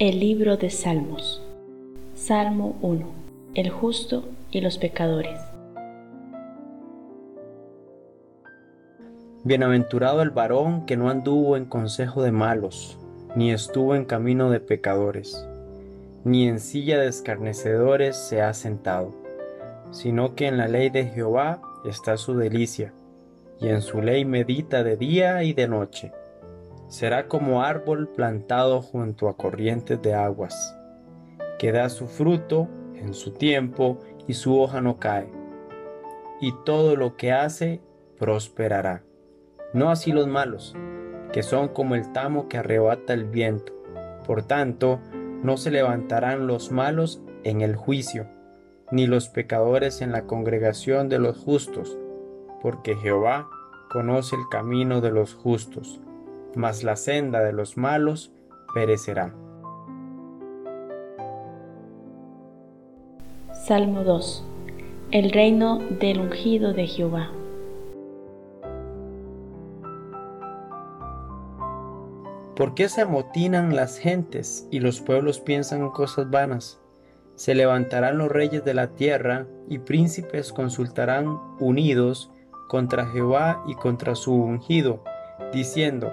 El libro de Salmos. Salmo 1. El justo y los pecadores. Bienaventurado el varón que no anduvo en consejo de malos, ni estuvo en camino de pecadores, ni en silla de escarnecedores se ha sentado, sino que en la ley de Jehová está su delicia, y en su ley medita de día y de noche será como árbol plantado junto a corrientes de aguas, que da su fruto en su tiempo y su hoja no cae, y todo lo que hace prosperará. No así los malos, que son como el tamo que arrebata el viento. Por tanto, no se levantarán los malos en el juicio, ni los pecadores en la congregación de los justos, porque Jehová conoce el camino de los justos mas la senda de los malos perecerá. Salmo 2. El reino del ungido de Jehová. ¿Por qué se amotinan las gentes y los pueblos piensan en cosas vanas? Se levantarán los reyes de la tierra y príncipes consultarán unidos contra Jehová y contra su ungido, diciendo,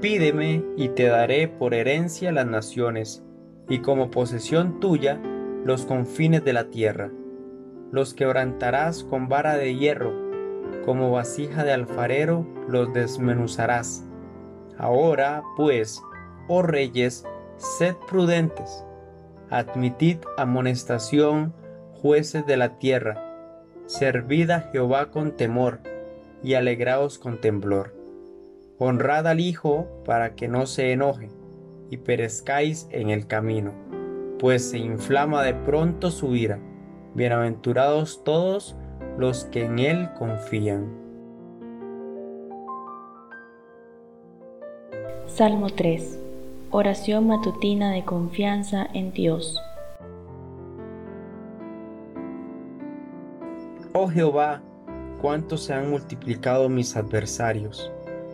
Pídeme y te daré por herencia las naciones, y como posesión tuya los confines de la tierra. Los quebrantarás con vara de hierro, como vasija de alfarero los desmenuzarás. Ahora, pues, oh reyes, sed prudentes, admitid amonestación, jueces de la tierra, servid a Jehová con temor, y alegraos con temblor Honrad al Hijo para que no se enoje y perezcáis en el camino, pues se inflama de pronto su ira. Bienaventurados todos los que en Él confían. Salmo 3. Oración matutina de confianza en Dios. Oh Jehová, cuánto se han multiplicado mis adversarios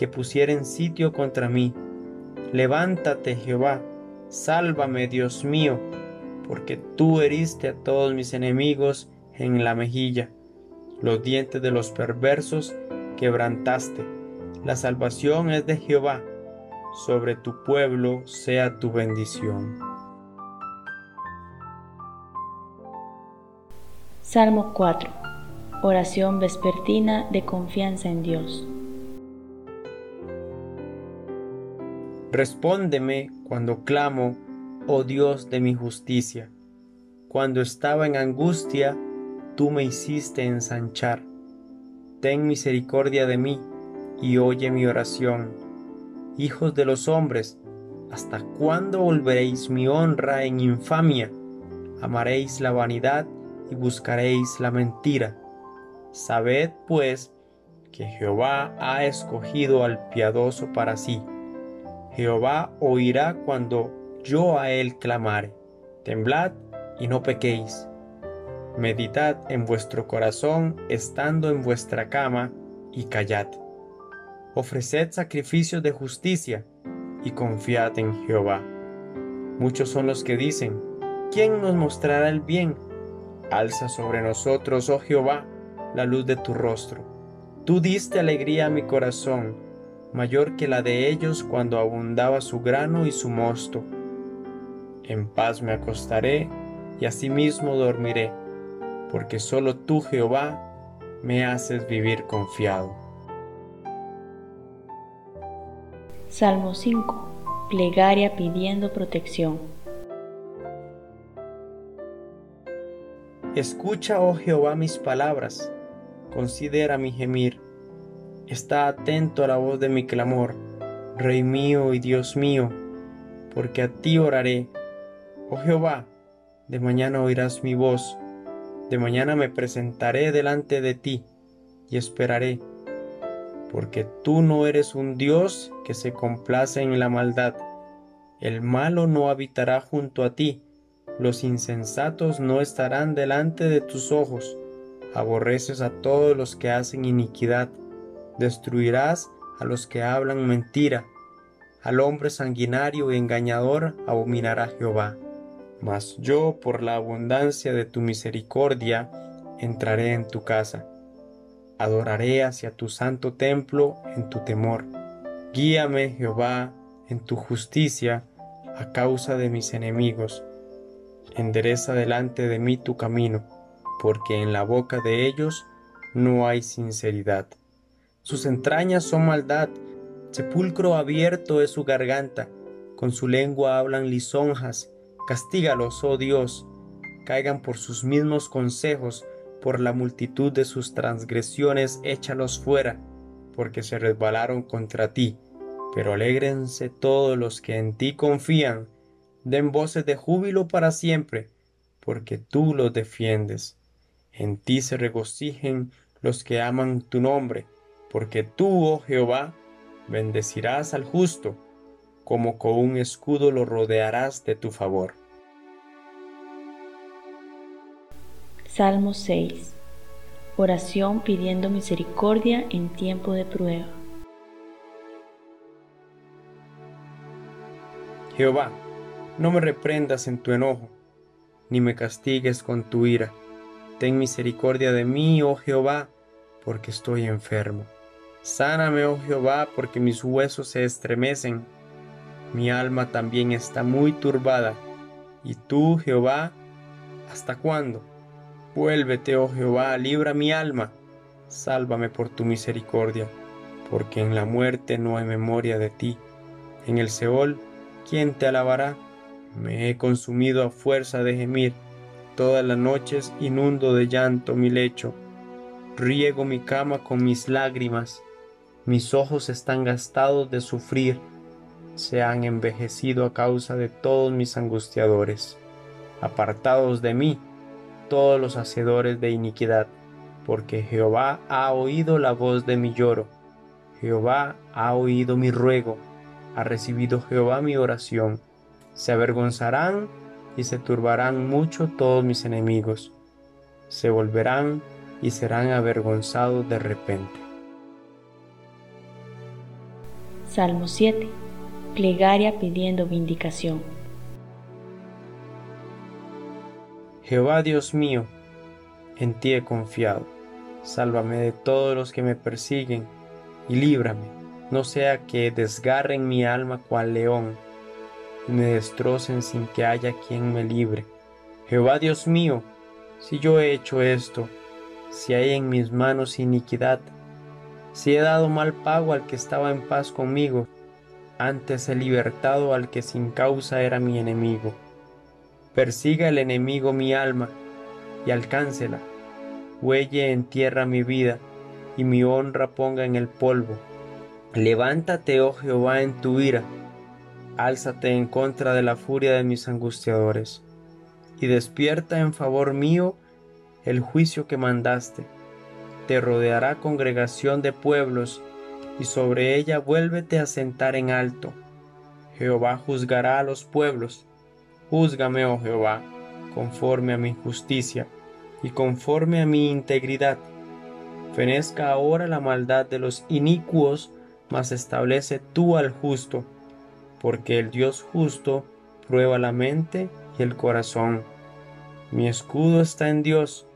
que pusieren sitio contra mí. Levántate, Jehová, sálvame, Dios mío, porque tú heriste a todos mis enemigos en la mejilla. Los dientes de los perversos quebrantaste. La salvación es de Jehová. Sobre tu pueblo sea tu bendición. Salmo 4. Oración vespertina de confianza en Dios. Respóndeme cuando clamo, oh Dios de mi justicia. Cuando estaba en angustia, tú me hiciste ensanchar. Ten misericordia de mí y oye mi oración. Hijos de los hombres, ¿hasta cuándo volveréis mi honra en infamia? Amaréis la vanidad y buscaréis la mentira. Sabed, pues, que Jehová ha escogido al piadoso para sí Jehová oirá cuando yo a él clamare. Temblad y no pequéis. Meditad en vuestro corazón estando en vuestra cama y callad. Ofreced sacrificios de justicia y confiad en Jehová. Muchos son los que dicen, ¿quién nos mostrará el bien? Alza sobre nosotros, oh Jehová, la luz de tu rostro. Tú diste alegría a mi corazón, mayor que la de ellos cuando abundaba su grano y su mosto. En paz me acostaré y asimismo dormiré, porque solo tú, Jehová, me haces vivir confiado. Salmo 5. Plegaria pidiendo protección. Escucha, oh Jehová, mis palabras, considera mi gemir, está atento a la voz de mi clamor, Rey mío y Dios mío, porque a ti oraré. Oh Jehová, de mañana oirás mi voz, de mañana me presentaré delante de ti y esperaré porque tú no eres un Dios que se complace en la maldad. El malo no habitará junto a ti, los insensatos no estarán delante de tus ojos. Aborreces a todos los que hacen iniquidad, destruirás a los que hablan mentira. Al hombre sanguinario y engañador abominará Jehová. Mas yo, por la abundancia de tu misericordia, entraré en tu casa adoraré hacia tu santo templo en tu temor. Guíame, Jehová, en tu justicia a causa de mis enemigos. Endereza delante de mí tu camino, porque en la boca de ellos no hay sinceridad. Sus entrañas son maldad, sepulcro abierto es su garganta, con su lengua hablan lisonjas. Castígalos, oh Dios, caigan por sus mismos consejos, por la multitud de sus transgresiones échalos fuera, porque se resbalaron contra ti. Pero alégrense todos los que en ti confían, den voces de júbilo para siempre, porque tú los defiendes. En ti se regocijen los que aman tu nombre, porque tú, oh Jehová, bendecirás al justo, como con un escudo lo rodearás de tu favor. Salmo 6. Oración pidiendo misericordia en tiempo de prueba. Jehová, no me reprendas en tu enojo, ni me castigues con tu ira. Ten misericordia de mí, oh Jehová, porque estoy enfermo. Sáname, oh Jehová, porque mis huesos se estremecen. Mi alma también está muy turbada. ¿Y tú, Jehová, hasta cuándo? Vuélvete, oh Jehová, libra mi alma, sálvame por tu misericordia, porque en la muerte no hay memoria de ti. En el Seol, ¿quién te alabará? Me he consumido a fuerza de gemir, todas las noches inundo de llanto mi lecho, riego mi cama con mis lágrimas, mis ojos están gastados de sufrir, se han envejecido a causa de todos mis angustiadores. Apartados de mí, todos los hacedores de iniquidad, porque Jehová ha oído la voz de mi lloro, Jehová ha oído mi ruego, ha recibido Jehová mi oración. Se avergonzarán y se turbarán mucho todos mis enemigos, se volverán y serán avergonzados de repente. Salmo 7. Plegaria pidiendo vindicación. Jehová Dios mío, en ti he confiado. Sálvame de todos los que me persiguen y líbrame, no sea que desgarren mi alma cual león y me destrocen sin que haya quien me libre. Jehová Dios mío, si yo he hecho esto, si hay en mis manos iniquidad, si he dado mal pago al que estaba en paz conmigo, antes he libertado al que sin causa era mi enemigo. Persiga el enemigo mi alma y alcáncela. Huelle en tierra mi vida y mi honra ponga en el polvo. Levántate, oh Jehová, en tu ira. Álzate en contra de la furia de mis angustiadores. Y despierta en favor mío el juicio que mandaste. Te rodeará congregación de pueblos, y sobre ella vuélvete a sentar en alto. Jehová juzgará a los pueblos. Júzgame, oh Jehová, conforme a mi justicia y conforme a mi integridad. Fenezca ahora la maldad de los inicuos, mas establece tú al justo, porque el Dios justo prueba la mente y el corazón. Mi escudo está en Dios,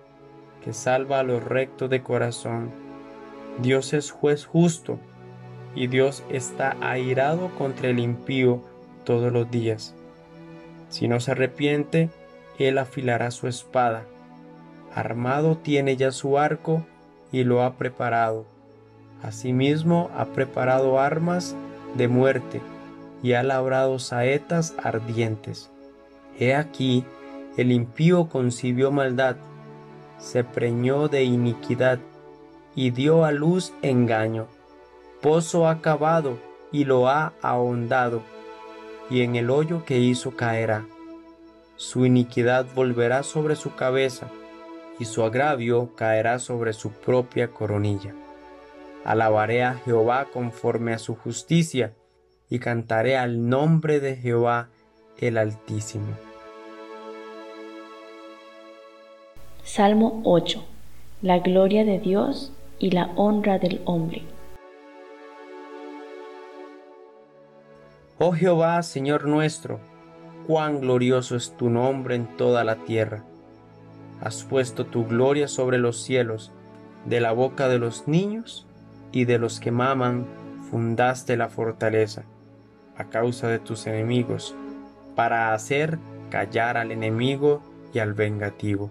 que salva a los rectos de corazón. Dios es juez justo, y Dios está airado contra el impío todos los días. Si no se arrepiente, él afilará su espada. Armado tiene ya su arco y lo ha preparado. Asimismo ha preparado armas de muerte y ha labrado saetas ardientes. He aquí, el impío concibió maldad, se preñó de iniquidad y dio a luz engaño. Pozo ha cavado y lo ha ahondado, y en el hoyo que hizo caerá. Su iniquidad volverá sobre su cabeza, y su agravio caerá sobre su propia coronilla. Alabaré a Jehová conforme a su justicia, y cantaré al nombre de Jehová el Altísimo. Salmo 8. La gloria de Dios y la honra del hombre. Oh Jehová, Señor nuestro, cuán glorioso es tu nombre en toda la tierra. Has puesto tu gloria sobre los cielos, de la boca de los niños y de los que maman fundaste la fortaleza, a causa de tus enemigos, para hacer callar al enemigo y al vengativo.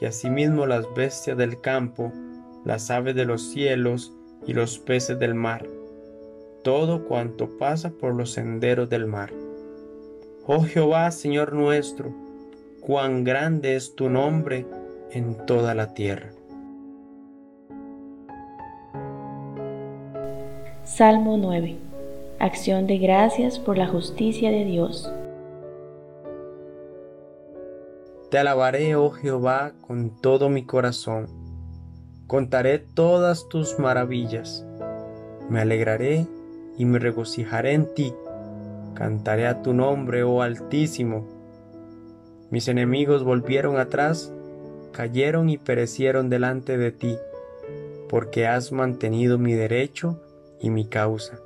y asimismo las bestias del campo, las aves de los cielos y los peces del mar, todo cuanto pasa por los senderos del mar. Oh Jehová, Señor nuestro, cuán grande es tu nombre en toda la tierra. Salmo 9. Acción de gracias por la justicia de Dios. Te alabaré, oh Jehová, con todo mi corazón. Contaré todas tus maravillas. Me alegraré y me regocijaré en ti Cantaré a tu nombre, oh Altísimo. Mis enemigos volvieron atrás, cayeron y perecieron delante de ti, porque has mantenido mi derecho y mi causa.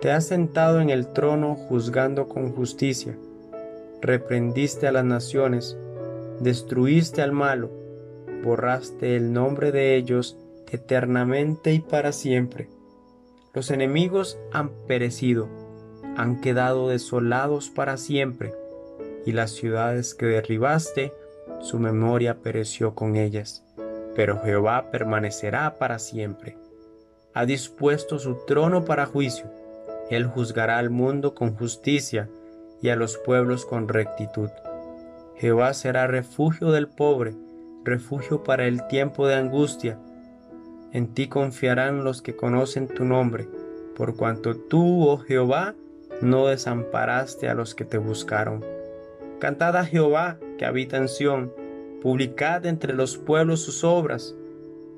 Te has sentado en el trono juzgando con justicia, reprendiste a las naciones, destruiste al malo, borraste el nombre de ellos eternamente y para siempre. Los enemigos han perecido han quedado desolados para siempre, y las ciudades que derribaste, su memoria pereció con ellas. Pero Jehová permanecerá para siempre. Ha dispuesto su trono para juicio. Él juzgará al mundo con justicia y a los pueblos con rectitud. Jehová será refugio del pobre, refugio para el tiempo de angustia. En ti confiarán los que conocen tu nombre, por cuanto tú, oh Jehová, no desamparaste a los que te buscaron. Cantad a Jehová que habita en Sión, publicad entre los pueblos sus obras,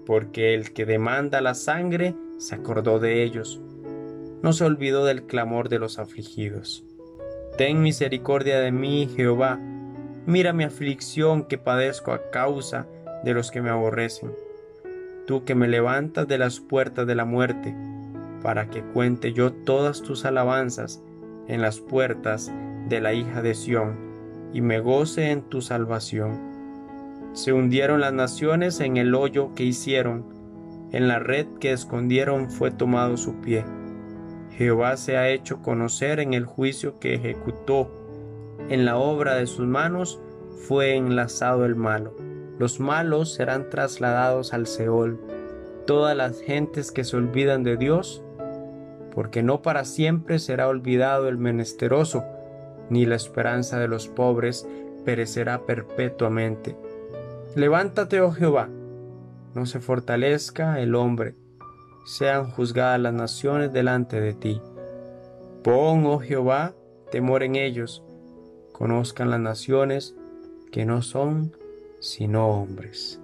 porque el que demanda la sangre se acordó de ellos, no se olvidó del clamor de los afligidos. Ten misericordia de mí, Jehová, mira mi aflicción que padezco a causa de los que me aborrecen. Tú que me levantas de las puertas de la muerte, para que cuente yo todas tus alabanzas en las puertas de la hija de Sión, y me goce en tu salvación. Se hundieron las naciones en el hoyo que hicieron, en la red que escondieron fue tomado su pie. Jehová se ha hecho conocer en el juicio que ejecutó, en la obra de sus manos fue enlazado el malo. Los malos serán trasladados al Seol. Todas las gentes que se olvidan de Dios porque no para siempre será olvidado el menesteroso, ni la esperanza de los pobres perecerá perpetuamente. Levántate, oh Jehová, no se fortalezca el hombre, sean juzgadas las naciones delante de ti. Pon, oh Jehová, temor en ellos, conozcan las naciones que no son sino hombres.